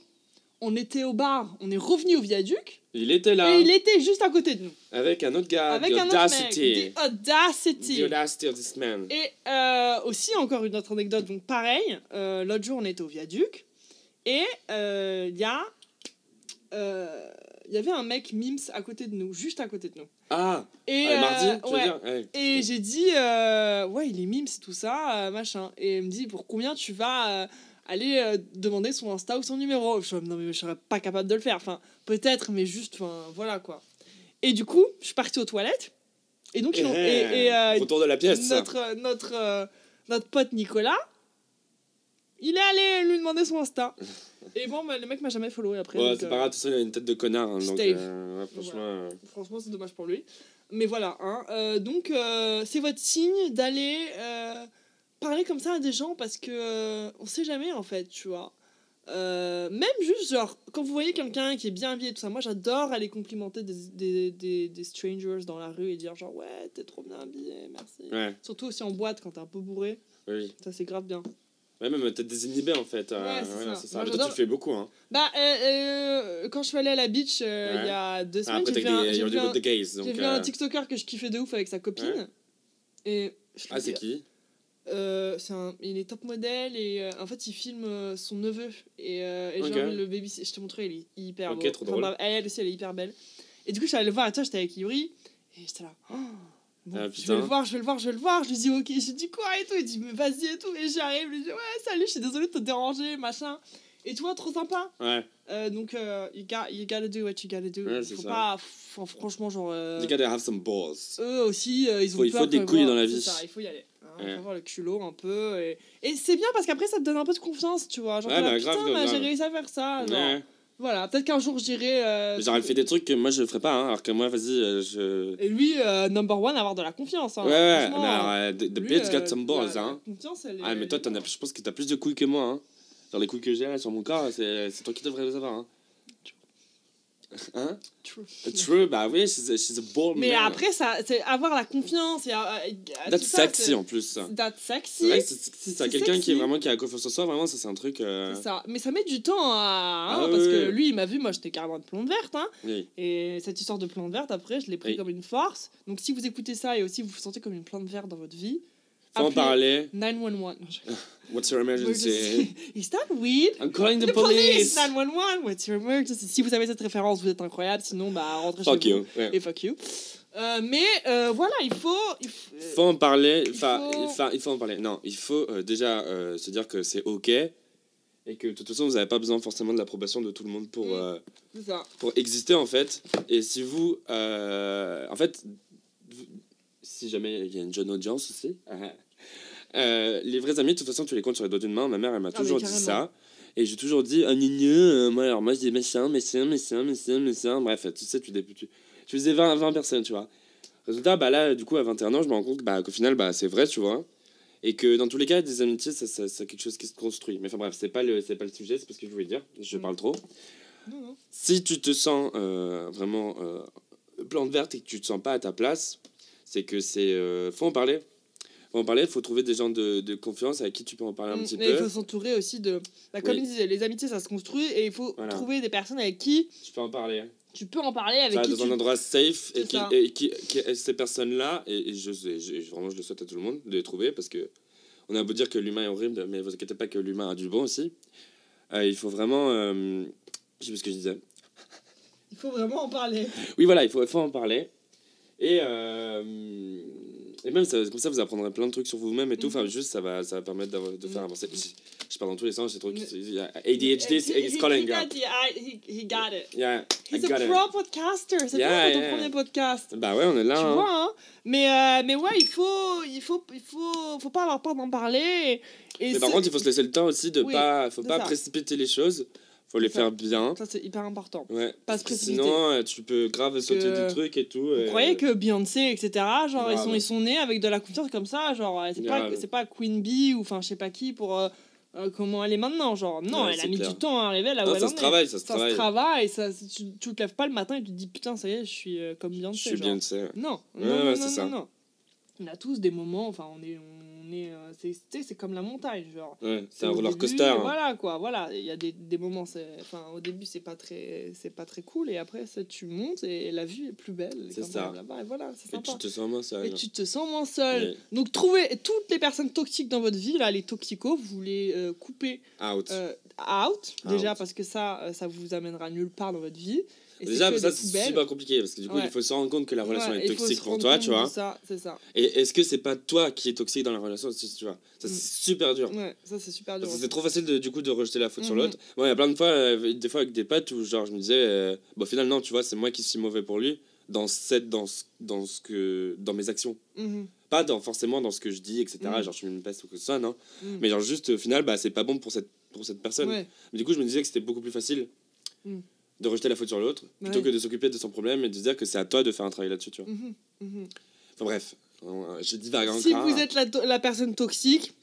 on était au bar, on est revenu au viaduc, Il était là, et il était juste à côté de nous. avec un autre gars, avec the un autre mec. audacity. The audacity. The audacity of this man. Et euh, aussi, encore une autre anecdote, donc pareil, euh, l'autre jour on était au viaduc et euh, il y a. Il y avait un mec Mims à côté de nous, juste à côté de nous. Ah, Et, euh, mardi, veux ouais. dire Ouais. Et j'ai dit, euh, ouais, il est Mims, tout ça, euh, machin. Et il me dit, pour combien tu vas euh, aller demander son Insta ou son numéro? Je dis, non, mais je serais pas capable de le faire. Enfin, peut-être, mais juste, enfin, voilà quoi. Et du coup, je suis partie aux toilettes. Et donc, ils ont- et, et, Retour de la pièce. notre, notre, notre pote Nicolas, il est allé lui demander son Insta. Et bon, bah, le mec m'a jamais followé après. Ouais, c'est euh, pas grave, tout ça, il a une tête de connard. hein, donc, euh, ouais, franchement. euh, Franchement, c'est dommage pour lui. Mais voilà, hein. donc c'est votre signe d'aller parler comme ça à des gens parce que on sait jamais en fait, tu vois. Euh, même juste genre quand vous voyez quelqu'un qui est bien habillé et tout ça moi j'adore aller complimenter des, des, des, des strangers dans la rue et dire genre ouais t'es trop bien habillé merci Ouais, surtout aussi en boîte quand t'es un peu bourré oui. ça c'est grave bien Ouais, même t'es désinhibé en fait. euh, Ouais, c'est ça. Moi, toi, tu le fais beaucoup. Hein. bah euh, euh, quand je suis allée à la beach il y a deux Ah, semaines après, j'ai t'as vu, un, des j'ai un- the gays. Donc, J'ai vu un TikToker que je kiffais de ouf avec sa copine. Et je Ah, c'est qui? c'est un, il est top modèle et en fait il filme son neveu et, et Ok. genre le baby je te montrerai il est hyper Ok, beau. trop drôle. bah, elle aussi elle est hyper belle et du coup je suis allée le voir et toi j'étais avec Yuri et j'étais là oh, Bon, Ah, je vais le voir, je vais le voir, je vais le voir. Je lui dis ok, je lui dis quoi et tout. Il dit mais vas-y et tout. Et j'arrive, je lui dis ouais, salut, je suis désolée de te déranger, machin. Et toi, trop sympa. Ouais. Euh, donc, euh, you, got, you gotta do what you gotta do. Ouais, faut ça. pas, franchement, genre. euh, You gotta have some balls. eux aussi, euh, ils ont Faut- il peur faut des de couilles voir- dans la vie. Ça, il faut y aller. hein, Il Ouais. faut avoir le culot un peu. Et, et c'est bien parce qu'après, ça te donne un peu de confiance, tu vois. Genre, Ouais, bah, putain, j'ai réussi à faire ça. Genre, Ouais. Voilà, peut-être qu'un jour j'irai. euh, Genre, elle fait des trucs que moi je ferais pas, hein, alors que moi, vas-y, euh, je. Et lui, euh, number one, avoir de la confiance. Hein, Ouais, ouais, mais alors, euh, the, the lui, bitch euh, got some la- balls, la hein. confiance, elle Ah, est- mais toi, as, je pense que t'as plus de couilles que moi, hein. Genre, les couilles que j'ai là sur mon corps, c'est toi qui devrais le savoir, hein. Hein? True. True, bah oui, she's a, she's a Mais man. après, ça, c'est avoir la confiance. Et, euh, euh, That's ça, sexy en plus. That's C'est sexy. vrai que c'est sexy, ça. C'est Quelqu'un qui est vraiment qui a confiance en soi, vraiment, ça c'est un truc. euh, C'est ça. Mais ça met du temps à. hein, Ah parce oui, que oui. lui, il m'a vu, moi j'étais carrément de plante verte. Hein, Oui. et cette histoire de plante verte, après, je l'ai pris comme une force. Donc si vous écoutez ça et aussi vous vous sentez comme une plante verte dans votre vie, Faut en appelez parler. 911. Non, je- What's your emergency? Is that weed? I'm calling the, The police! police! 911, what's your emergency? Si vous avez cette référence, vous êtes incroyable. Sinon, bah, rentrez Fuck chez vous. you. Ouais. Et fuck you. Euh, mais euh, voilà, il faut. Il faut, euh, faut en parler. Enfin, faut- il faut... il faut en parler. Non, il faut euh, déjà se dire que c'est ok et que de toute façon, vous n'avez pas besoin forcément de l'approbation de tout le monde pour, Mm. euh, c'est ça. pour exister en fait. Et si vous. en fait, vous- si jamais il y a une jeune audience aussi. euh, les vrais amis, de toute façon, tu les comptes sur les doigts d'une main. Ma mère, elle m'a Ah, mais toujours dit ça. Et j'ai toujours dit, ah, gna, gna, euh, moi, alors moi, je dis méchant, méchant, méchant, méchant, méchant. Bref, tu sais, tu, tu, tu faisais 20, 20 personnes, tu vois. Résultat, bah là, du coup, à 21 ans, je me rends compte bah, qu'au final, bah, c'est vrai, tu vois. Et que dans tous les cas, des amitiés, ça, ça- c'est quelque chose qui se construit. Mais enfin, bref, c'est pas le, c'est pas le sujet, c'est pas ce que je voulais dire. Je Mm. parle trop. Non, non. Si tu te sens euh, vraiment euh, plante verte et que tu te sens pas à ta place, c'est que c'est. euh, faut en parler. En parler, faut trouver des gens de, de confiance avec qui tu peux en parler un Mm, petit mais il peu. faut s'entourer aussi de. bah, comme Oui. il disait, les amitiés, ça se construit et il faut Voilà. trouver des personnes avec qui Tu peux en parler. tu peux en parler, avec Ça, qui dans tu. un endroit safe et, qui, et qui, qui- et ces personnes-là, et, et je, je- je- vraiment je le souhaite à tout le monde de les trouver parce que on a beau dire que l'humain est horrible, mais vous inquiétez pas que l'humain a du bon aussi. Euh, il faut vraiment. euh, je sais plus ce que je disais. Il faut vraiment en parler. Oui, voilà, il faut, il faut en parler. Et, euh, et même ça, comme ça, vous apprendrez plein de trucs sur vous-même et tout. Enfin, Mhm. juste, ça va, ça va permettre de faire Mhm. avancer. Je, parle dans tous les sens, j'ai trop. ADHD, he- calling. he got it. Yeah, He's a pro podcaster. C'est toi ton premier podcast? Bah ouais, on est là. tu hein. vois, hein. Mais, euh, mais ouais, il faut, il faut, il faut, faut pas avoir peur d'en parler. Mais par contre, il faut se laisser le temps aussi de pas. Faut pas précipiter les choses. Faut les ça. faire bien. ça c'est hyper important. Ouais. Pas se précipiter. Sinon, euh, tu peux grave sauter que- des trucs et tout. Vous et- croyez que Beyoncé, etc., genre, ils sont, ils sont nés avec de la confiance comme ça, genre, c'est pas, pas Queen Bee ou enfin, je sais pas qui pour euh, euh, comment elle est maintenant, genre, non, Ouais, elle a mis clair. du temps à arriver là où Non, elle ça en se est. travaille, ça se Ça travaille. se travaille, ça, tu, te lèves pas le matin et tu te dis putain, ça y est, je suis euh, comme Beyoncé. Je suis sais. Non, non, non, ça. non, non. On a tous des moments, enfin, on est, on est, euh, c'est, c'est comme la montagne, genre. Ouais, c'est un roller début, coaster. hein. Voilà quoi, voilà. Il y a des, des moments, c'est, enfin, au début c'est pas très, c'est pas très cool et après ça, tu montes et la vue est plus belle. C'est ça. Là-bas, et voilà, c'est Et sympa. tu te sens moins Et seul. tu te sens moins seul. Ouais. Donc trouvez toutes les personnes toxiques dans votre vie, là, les toxicos, vous les euh, coupez Out. euh, out, déjà Out. parce que ça, euh, ça vous amènera nulle part dans votre vie. Déjà, ça c'est super compliqué parce que du coup, Ouais. il faut se rendre compte que la relation Ouais, est toxique pour toi, tu vois. Ça, c'est ça. Et est-ce que c'est pas toi qui est toxique dans la relation aussi, tu vois Ça, Mm. c'est super dur. Ouais, ça c'est super dur. C'est trop facile de, du coup de rejeter la faute sur Mhm. l'autre. Moi, il y a plein de fois, euh, des fois avec des potes où genre je me disais, euh, bon, finalement, tu vois, c'est moi qui suis mauvais pour lui dans cette, dans ce, dans ce que, dans mes actions. Mhm. Pas dans, forcément dans ce que je dis, etc. Mhm. Genre, je suis une peste ou que ce soit, non. Mhm. Mais genre, juste au final, bah, c'est pas bon pour cette, pour cette personne. Ouais. Mais du coup, je me disais que c'était beaucoup plus facile Mm. De rejeter la faute sur l'autre plutôt Ouais. que de s'occuper de son problème et de se dire que c'est à toi de faire un travail là-dessus, tu vois. Mhm. Mhm. Enfin bref, je divague encore. Si vous êtes la, la personne toxique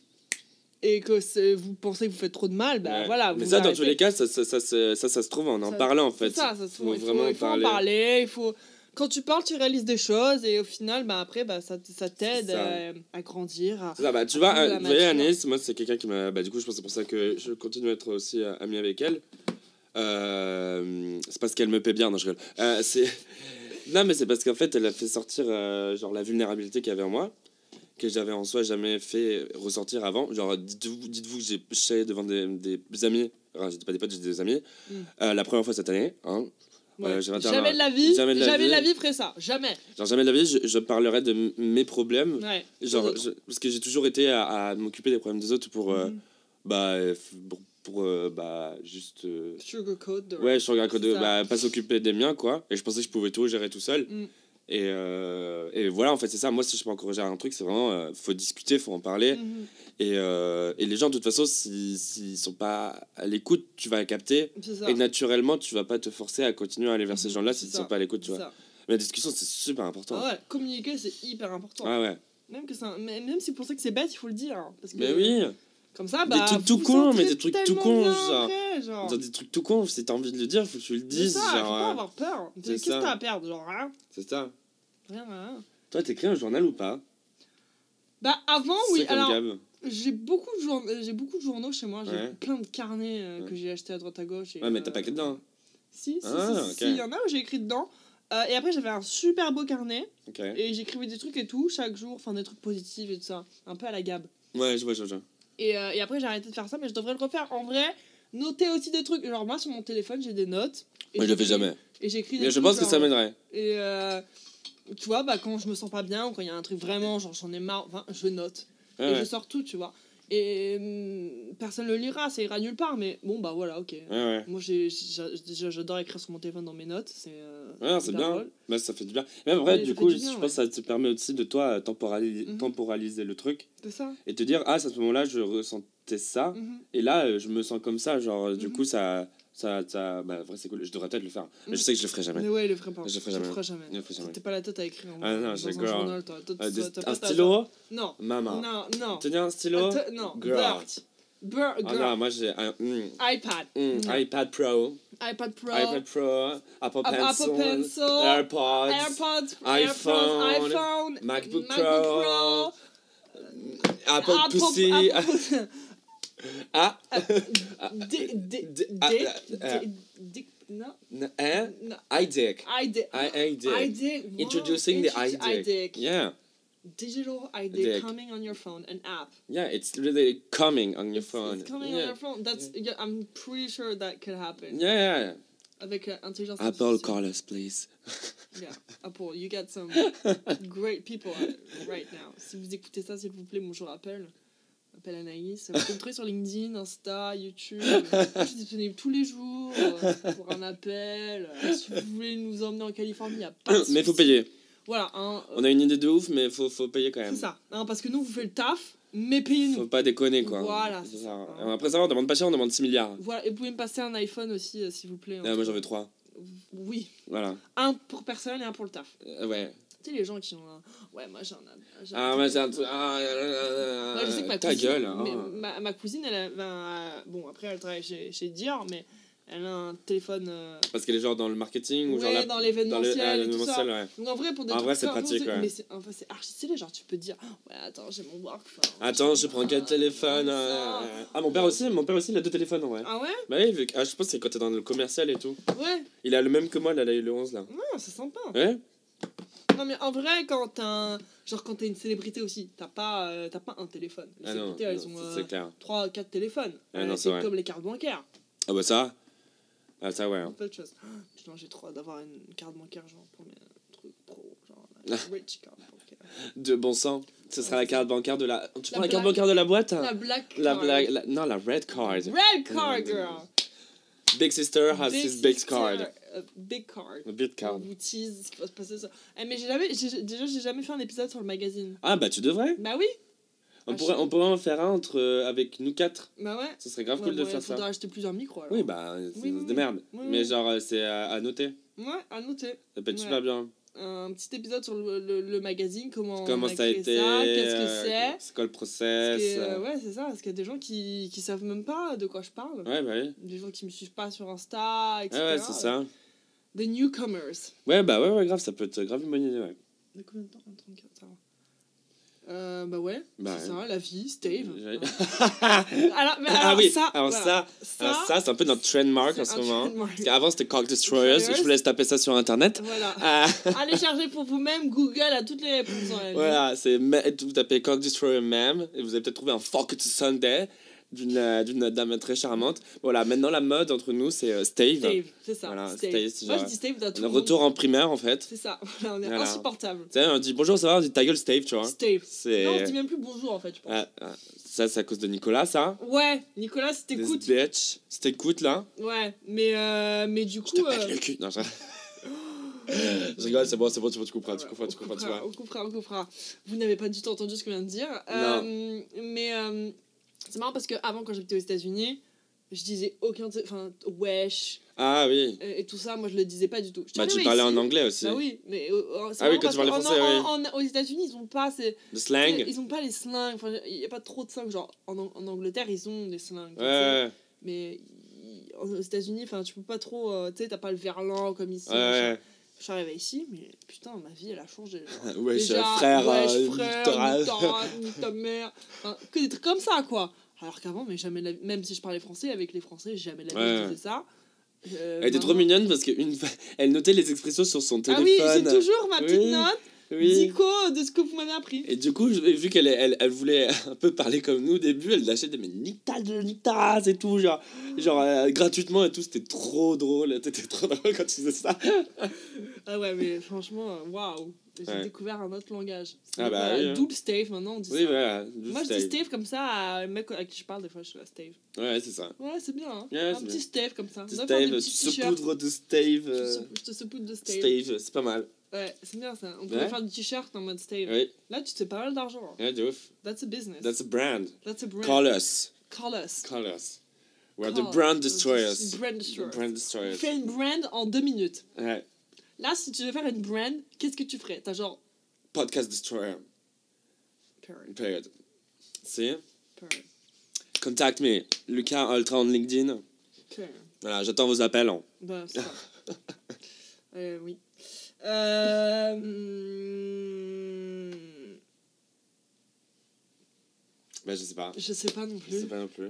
et que vous pensez que vous faites trop de mal, bah Ouais. voilà. Mais vous ça, dans tous les cas, ça, ça, ça, ça, se trouve en en parlant, en fait. ça, ça se trouve. Il faut, vraiment il faut en parler. Il faut... Quand tu parles, tu réalises des choses et au final, bah, après, bah, ça, ça t'aide euh, à grandir. à- ça, bah, tu vois, euh, vous voyez. Anaïs, moi, c'est quelqu'un qui m'a. Bah, du coup, je pense que c'est pour ça que je continue à être aussi euh, ami avec elle. Euh, c'est parce qu'elle me paie bien, non, je rigole. Euh, c'est... non, mais c'est parce qu'en fait, elle a fait sortir euh, genre, la vulnérabilité qu'il y avait en moi, que j'avais en soi jamais fait ressortir avant. Genre, dites-vous, dites-vous que j'ai chialé devant des, des amis, enfin, j'étais pas des potes, j'étais des amis, Mm. euh, la première fois cette année. Hein. Ouais. J'ai 21 jamais de la vie, Jamais de la vie. vie ferait ça. Jamais. Genre, jamais de la vie, je, je parlerai de mes problèmes. Ouais. Genre, je- parce que j'ai toujours été à, à m'occuper des problèmes des autres pour, Mhm. bah, pour, pour, euh, bah, juste. euh, Ouais, C'est ça. bah, pas s'occuper des miens, quoi. Et je pensais que je pouvais tout gérer tout seul. Mm. Et, euh, et voilà, en fait, c'est ça. Moi, si je peux encourager un truc, c'est vraiment, euh, faut discuter, faut en parler. Mhm. Et, et les gens, de toute façon, s'ils s'ils sont pas à l'écoute, tu vas capter. C'est ça. Et naturellement, tu vas pas te forcer à continuer à aller vers ces Mhm, gens-là c'est s'ils ça. sont pas à l'écoute, tu vois. ça. Mais la discussion, c'est super important. Ah ouais, communiquer, c'est hyper important. Ah ouais. Même, que c'est un- mais- même si pour ça que c'est bête, il faut le dire. hein, Parce que, Mais oui, Comme ça, Des bah. trucs tout cons, mais des trucs tout cons, genre. après, genre. dans des trucs tout cons, si t'as envie de le dire, faut que tu le dises. ça, faut genre, pas euh, avoir peur. Qu'est-ce que t'as à perdre Genre, rien. C'est ça. Rien, rien. Toi, t'écris un journal ou pas? Bah, avant, oui. Comme Alors, j'ai beaucoup, de euh, j'ai beaucoup de journaux chez moi. J'ai Ouais. plein de carnets euh, Ouais. que j'ai achetés à droite à gauche. et, Ouais, mais t'as pas écrit dedans. Si, si, Ah, si, il y en a où j'ai écrit dedans. Euh, et après, j'avais un super beau carnet. Et j'écrivais des trucs et tout, chaque jour. Enfin, des trucs positifs et tout ça. Un peu à la Gab. Ouais, je vois, je vois. Et, euh, et après, j'ai arrêté de faire ça, mais je devrais le refaire. En vrai, noter aussi des trucs. Genre, moi, sur mon téléphone, j'ai des notes. Et Moi, je le fais jamais. Et j'écris des Mais je trucs, pense que genre- ça m'aiderait. Et euh, tu vois, bah, quand je me sens pas bien ou quand il y a un truc vraiment, genre j'en ai marre, enfin, je note. Ouais, et ouais. je sors tout, tu vois. Et hum, personne le lira, ça ira nulle part, mais bon, bah voilà, ok. Ouais, ouais. Moi, j'ai, j'ai- déjà, j'adore écrire sur mon téléphone dans mes notes. C'est, euh, Ouais, c'est bien. Bah, ça fait du bien. Même après, Ouais, du coup, fait du bien, je pense que ça te permet aussi de toi euh, Mhm. temporaliser le truc ça. et te dire, ah, à ce moment-là, je ressentais ça. Mhm. Et là, euh, je me sens comme ça. Genre, du Mhm. coup, ça. Ça, ça bah, vrai, c'est cool. Je devrais peut-être le faire. Mais je sais que je le ferai jamais. Mais ouais, il le ferait pas. Je le ferai jamais. feras jamais. Je le ferai jamais. T'es pas la tête à écrire. en- Ah non, j'ai girl. Euh, un ta- stylo Non. Maman. Non, non. Tenir un stylo? Non. Girl. Ah girl. non, moi j'ai un mm, iPad. mm, Non. iPad Pro, iPad Pro. iPad Pro, Apple Apple Pencil, AirPods, AirPods, iPhone, MacBook Pro, Apple- Pussy. Ah, Dick, Dick, Dick, Dick, Dick, no, n- hein? no, iDick. iDick, I- iDick. iDick, wow, Introducing the I iDick. Yeah, digital iDick Dick. coming on your phone, an app. yeah, it's really coming on your It's- phone. It's coming yeah. on your phone. That's, yeah, I'm pretty sure that could happen. Yeah, yeah. Avec euh, intelligence Apple, call us, please. Yeah, Apple, you got some great people uh, right now. Si vous écoutez ça, s'il vous plaît, bonjour Apple. Appelle Anaïs. Vous pouvez me trouver sur LinkedIn, Insta, YouTube. Je suis disponible tous les jours euh, pour un appel. Si vous voulez nous emmener en Californie, il n'y a pas de Mais il faut payer. Voilà, hein, euh, On a une idée de ouf, mais faut, faut payer quand même. c'est ça. Hein, parce que nous, vous faites le taf, mais Faut payez-nous. pas déconner, quoi. Voilà, ça. ça. Après ça, on demande pas cher, on demande 6 milliards. Voilà, et vous pouvez me passer un iPhone aussi, euh, s'il vous plaît. Ah, moi, j'en veux 3. Oui, Voilà. un pour personne et un pour le taf. Euh, ouais. Tu sais, les gens qui ont un... Ouais, moi j'ai un... j'ai Ah, un truc- c'est un truc. Ah, Ouais, je sais que ma ta cousine, gueule. mais hein. ma, ma cousine, elle a, ben, euh, bon après elle travaille chez, chez Dior, mais elle a un téléphone. euh, Parce qu'elle est genre dans le marketing ou ouais, genre la- dans dans le l'événementiel ah, ça. l'événementiel, ouais. Donc en vrai pour des En vrai, c'est pratique, ouais. Mais c'est enfin, archi stylé, genre tu peux dire ouais attends j'ai mon work. Attends, je prends quel Ah, téléphone comme euh. Ah, mon père aussi, mon père aussi, il a deux téléphones en vrai. Ah ouais? Bah oui, ah, je pense que c'est quand t'es dans le commercial et tout. Ouais. Il a le même que moi, là, il a eu le 11 là. Non c'est sympa. Ouais Non mais en vrai quand t'as un... genre quand t'es une célébrité aussi t'as pas euh, t'as pas un téléphone. Les Ah non, célébrités elles non, ont euh, c'est clair. trois quatre téléphones. Ah Euh, non, c'est vrai. comme les cartes bancaires. Ah bah ça Ah ça ouais. Hein. de. Putain, j'ai trop d'avoir une carte bancaire, genre, pour mes trucs pro, genre, la rich card bancaire. De bon sang. Ce sera la carte bancaire de la... Tu prends la, La carte black- bancaire de la boîte? La black la, la- Non, la red card. Red card, girl. Big sister has his big sister, card. Uh, big card. A big On card. vous tease ce qui va se passer ça. Eh, mais j'ai jamais, déjà, j'ai jamais fait un épisode sur le magazine. Ah bah tu devrais. Bah oui. On Ah, pourrait, on pourrait en faire un entre, euh, avec nous quatre. Bah ouais. Ce serait grave Ouais, cool de faire ça. faudra acheter plusieurs micros alors. Oui bah c'est Oui, oui, des merdes. oui. Mais genre euh, c'est à, à noter. Ouais, à noter. Ça peut être super bien. Un petit épisode sur le, le, le magazine, comment, Comment on a ça a été qu'est-ce que euh, c'est. C'est quoi le process que, euh, euh, ouais, c'est ça, parce qu'il y a des gens qui, qui savent même pas de quoi je parle. Ouais bah oui. Des gens qui me suivent pas sur Insta, etc. ouais c'est ça. Des newcomers. Ouais bah ouais ouais grave ça peut être grave une bonne idée ouais. De combien de temps? 34, ça va. Euh, bah ouais, Bah c'est ouais. ça, la vie, Steve. Alors, mais ah alors, oui, ça, alors voilà. ça, ça, c'est un peu notre trademark en ce moment. trademark. Parce qu'avant c'était Cock Destroyers, je vous laisse taper ça sur internet. Voilà. Ah, Allez chercher pour vous-même, Google a toutes les réponses voilà, c'est vous tapez Cock Destroyer Mem et vous allez peut-être trouver un Fuck It Sunday d'une euh, dame très charmante. Voilà, maintenant la mode entre nous, c'est euh, Stave. Stave, c'est ça. Voilà, Stave. Stave, Moi, je dis Stave dans tout monde. retour en primaire, en fait. C'est ça. Voilà, on est Voilà. insupportable. Tu sais, on dit bonjour, ça va, on dit ta gueule, Stave, tu vois. Stave. Non, on dit même plus bonjour en fait, je pense. Ah, ah, ça, c'est à cause de Nicolas, ça. Ouais, Nicolas, si t'écoutes. bitch. Si t'écoutes, là. Ouais, mais, euh, mais du Je coup. te euh, le cul. Non, je... je rigole, c'est bon, c'est bon, tu, comprends, tu comprends, tu comprends, tu vois. on coupera, on coupera. Vous n'avez pas du tout entendu ce qu'on vient de dire. Euh, mais euh, c'est marrant parce qu'avant, quand j'habitais aux États-Unis, je disais aucun. Enfin, wesh Ah oui. euh, et tout ça, moi je le disais pas du tout. Je Bah, ah, tu parlais ici- en anglais aussi. Bah oui, mais euh, euh, Ah oui, quand tu parlais français, en- oui. en- aux États-Unis, ils ont pas ces, Le slang. ils ont pas les slangs. Enfin, il y a pas trop de slangs. Genre en, Ang- en Angleterre, ils ont des sais. Ouais, Mais aux États-Unis, enfin, tu peux pas trop. euh, tu sais, t'as pas le verlan comme ici. ouais. Ouais. Je suis arrivée ici, mais putain, ma vie elle a changé. genre. Ouais, je suis Déjà, un frère, wesh, euh, frère, littoral. nique ta mère. Enfin, que des trucs comme ça, quoi. Alors qu'avant, mais jamais la- même si je parlais français, avec les Français, jamais de la vie Ouais. je disais ça. Euh, Elle était trop mignonne parce qu'une fois, elle notait les expressions sur son Ah oui, téléphone. j'ai toujours ma petite Oui, note oui. dico de ce que vous m'avez appris. Et du coup, vu qu'elle elle, elle voulait un peu parler comme nous au début, elle lâchait des mais nique ta gueule, nique ta race et tout, genre, genre euh, gratuitement et tout, c'était trop drôle, c'était trop drôle quand tu faisais ça. Ah ouais, mais franchement, waouh. J'ai Ouais. découvert un autre langage. Ah bah oui. D'où le Stave, maintenant on dit Oui, ça. voilà. Moi je dis Stave comme ça à un mec à qui je parle, des fois je suis là, Stave. Ouais, c'est ça. Ouais, c'est bien, hein. Un c'est petit bien. Stave comme ça. Stave, tu saupoudres de Stave. Je euh, te- Je te saupoudre de Stave. Stave, c'est pas mal. Ouais, c'est bien ça. On pourrait faire des t-shirts en mode Stave. Oui, Là, tu te fais pas mal d'argent. hein. ouais, de ouf. That's a business. That's a brand. That's a brand. Call us. Call us. Call us. We're Call- the brand destroyers. Brand destroyers. Brand destroyers. Fais une brand en deux minutes. Ouais. Là, si tu veux faire une brand, qu'est-ce que tu ferais? T'as genre. Podcast destroyer. Period. Period. See? Period. Contact me. Lucas Ultra on LinkedIn. Period. Voilà, j'attends vos appels. hein. Bah, c'est ça. euh, oui. Euh, Bah, je sais pas. je sais pas non Je sais plus. pas non plus.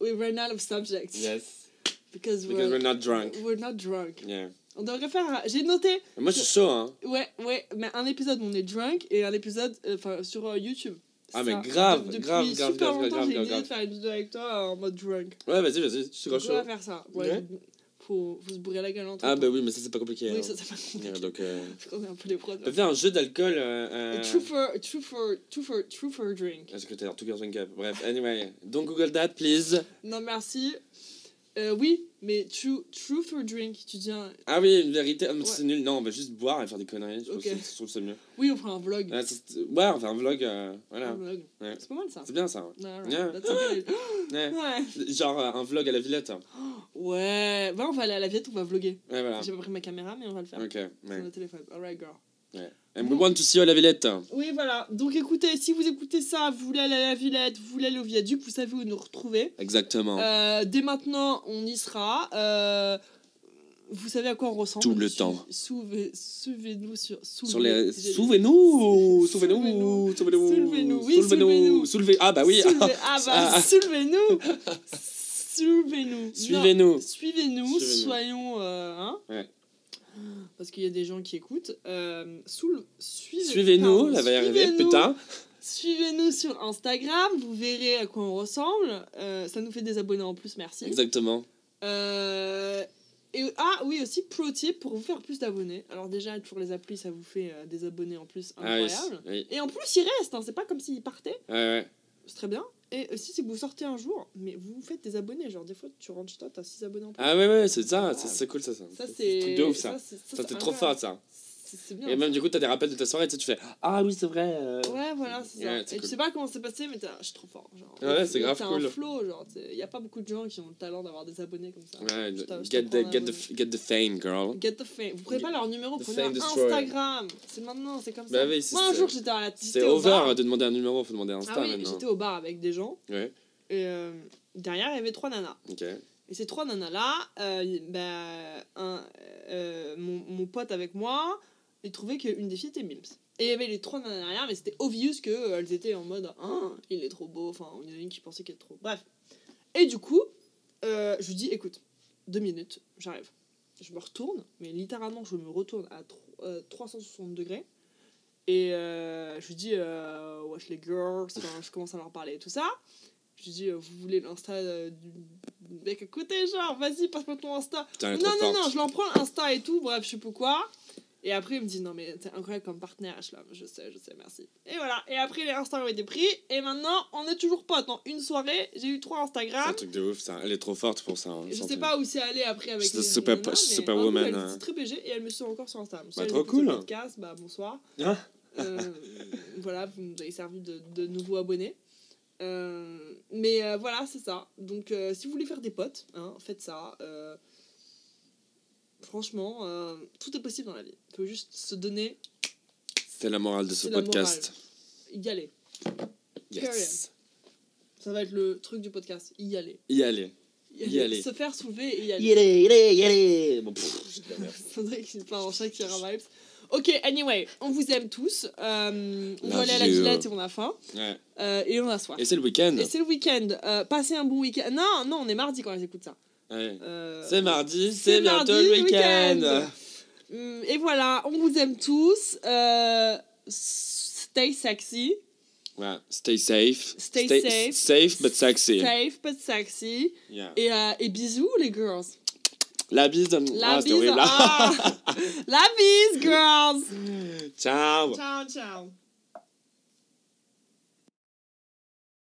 We ran out of subjects. Yes. Because, Because we're, not drunk. we're not drunk. Yeah. On devrait faire. un- J'ai noté. Moi, je suis chaud, hein. Ouais, ouais, mais un épisode où on est drunk et un épisode euh, sur euh, YouTube. Ah, Ça. mais grave, Depuis grave, grave, super grave, longtemps, grave, j'ai grave, l'idée grave. de faire une vidéo avec toi en mode drunk. Ouais, vas-y, vas-y. Je suis grave Donc, on va chaud. faire ça. Ouais, Ouais. Faut, faut se bourrer la gueule entre Ah, bah oui, mais ça, c'est pas compliqué. Oui, hein. ça, c'est pas compliqué. Yeah, Donc, euh, Parce qu'on est un peu des pros. on peut faire un jeu d'alcool. Euh, euh... True for, true for, true for, true for a drink. Ah, secrétaire, two girls, one cup. Bref, anyway. Don't Google that, please. Non, merci. Euh, oui, mais true, true for drink, tu dis un... Ah oui, une vérité. Ah, mais Ouais. C'est nul. Non, on va juste boire et faire des conneries. Je, trouve Ok. que c'est- je trouve ça mieux. Oui, on fera un vlog. Ouais, c'est- ouais, on faire un vlog. euh, voilà. Ouais. C'est pas mal ça. C'est bien ça. ouais. Yeah. okay. Genre euh, un vlog à la Villette. Ouais. Bah, on va aller à la Viette, on va vlogger. Voilà. J'ai pas pris ma caméra, mais on va le faire. Ok. Sur le téléphone. Alright, girl. And we want to see you à la Villette. Oui, voilà. Donc écoutez, si vous écoutez ça, vous voulez aller à la Villette, vous voulez aller au viaduc, vous savez où nous retrouver. Exactement. Euh, dès maintenant, on y sera. Euh, vous savez à quoi on ressemble. Tout le temps. souvez- Souvez-nous sur. Sur les. j'ai- Souvez-nous Souvez-nous Soulevez-nous. Oui, Soulevez-nous. Soulevez Ah bah oui Soulevez- ah bah, Ah. soulevez-nous Soulevez-nous Suivez-nous Non, Suivez-nous, Suivez-nous. soyons. euh, hein Ouais. Parce qu'il y a des gens qui écoutent. Euh, suivez- Suivez-nous, ça va y arriver, suivez-nous. putain Suivez-nous sur Instagram, vous verrez à quoi on ressemble. Euh, ça nous fait des abonnés en plus, merci. Exactement. Euh, et, ah oui, aussi, pro tip pour vous faire plus d'abonnés. Alors, déjà, pour les applis, ça vous fait euh, des abonnés en plus Ah oui, incroyables. oui. Et en plus, ils restent, hein, c'est pas comme s'ils partaient. Ouais, ouais. C'est très bien. Et aussi, si vous sortez un jour, mais vous vous faites des abonnés. Genre, des fois, tu rentres chez toi, t'as 6 abonnés en plus. Ah ouais, ouais, c'est ça, c'est- c'est cool ça. Ça, ça, C'est truc de ouf ça. c'est- Ça, c'est c'était trop fort ça. C'est c'est bien. Et même du coup, t'as des rappels de ta soirée, tu fais Ah oui, c'est vrai. euh. Ouais, voilà, c'est ça. Ouais, et cool. tu sais pas comment c'est passé, mais là, je suis trop fort. Genre, Ouais, c'est grave cool. un flow, genre, il y a pas beaucoup de gens qui ont le talent d'avoir des abonnés comme ça. Ouais, get, the, un get, the, get the fame, girl. Get the fame. Vous prenez pas leur numéro, prenez un destroyer. Instagram. C'est maintenant, c'est comme Bah ça. oui, Moi, un jour, j'étais à la C'est over de demander un numéro, faut demander Insta Ah oui, j'étais au bar avec des gens. Ouais, Et euh, derrière, il y avait trois nanas. ok. Et ces trois nanas-là, euh, bah, un, euh, mon, mon pote avec moi, il trouvait qu'une des filles était Mims. Et il y avait les trois nanas derrière, mais c'était obvious qu'elles étaient en mode Ah, il est trop beau. Enfin, il y en a une qui pensait qu'il était trop. Bref. Et du coup, euh, je lui dis Écoute, deux minutes, j'arrive. Je me retourne, mais littéralement, je me retourne à tro- euh, 360 degrés. Et euh, je lui dis, euh, wesh les girls, je commence à leur parler et tout ça. Je lui dis, euh, vous voulez l'Insta euh, du mec à côté, genre, vas-y, passe-moi ton Insta. Non, non, non, je l'en prends Insta et tout, bref, je sais pas quoi. Et après, il me dit, non, mais t'es incroyable comme partenaire, là, je sais, je sais, merci. Et voilà, et après, les Insta ont été pris, et maintenant, on est toujours potes. En une soirée, j'ai eu trois C'est Instagram. un truc de ouf, ça. Elle est trop forte pour ça. hein, Je sais pas où c'est allé après avec C'est les super- nanas, mais en gros, elle hein. très BG et elle me suit encore sur Instagram. Bah, trop cool. podcast, bah bonsoir. Hein Euh, voilà, vous nous avez servi de, de nouveaux abonnés. Euh, mais euh, voilà, c'est ça. Donc, si vous voulez faire des potes, hein, faites ça. Euh, franchement, euh, tout est possible dans la vie. Il faut juste se donner, C'est la morale de ce podcast. y aller. Yes. Ça va être le truc du podcast, y aller. Y aller. Y aller. Se faire soulever et y aller. Y aller, y aller, y aller. Bon, pff. Faudrait qu'il parle en Shakira vibes. Ok, anyway, on vous aime tous. Euh, on doit aller à la you. Gillette et on a faim. Ouais. Euh, et on a soif. Et c'est le week-end. Et c'est le week-end. Euh, passez un bon week-end. Non, non, on est mardi quand on écoute ça. Ouais. Euh, C'est mardi, c'est bientôt mardi, le week-end. hum, Et voilà, on vous aime tous. Euh, stay sexy. Ouais. Stay safe. Stay safe. Safe but sexy. Safe but sexy. Yeah. Et, euh, et bisous, les girls. La bise. de- La ah, bise. horrible. ah. La bise, girls. Ciao. Ciao, ciao.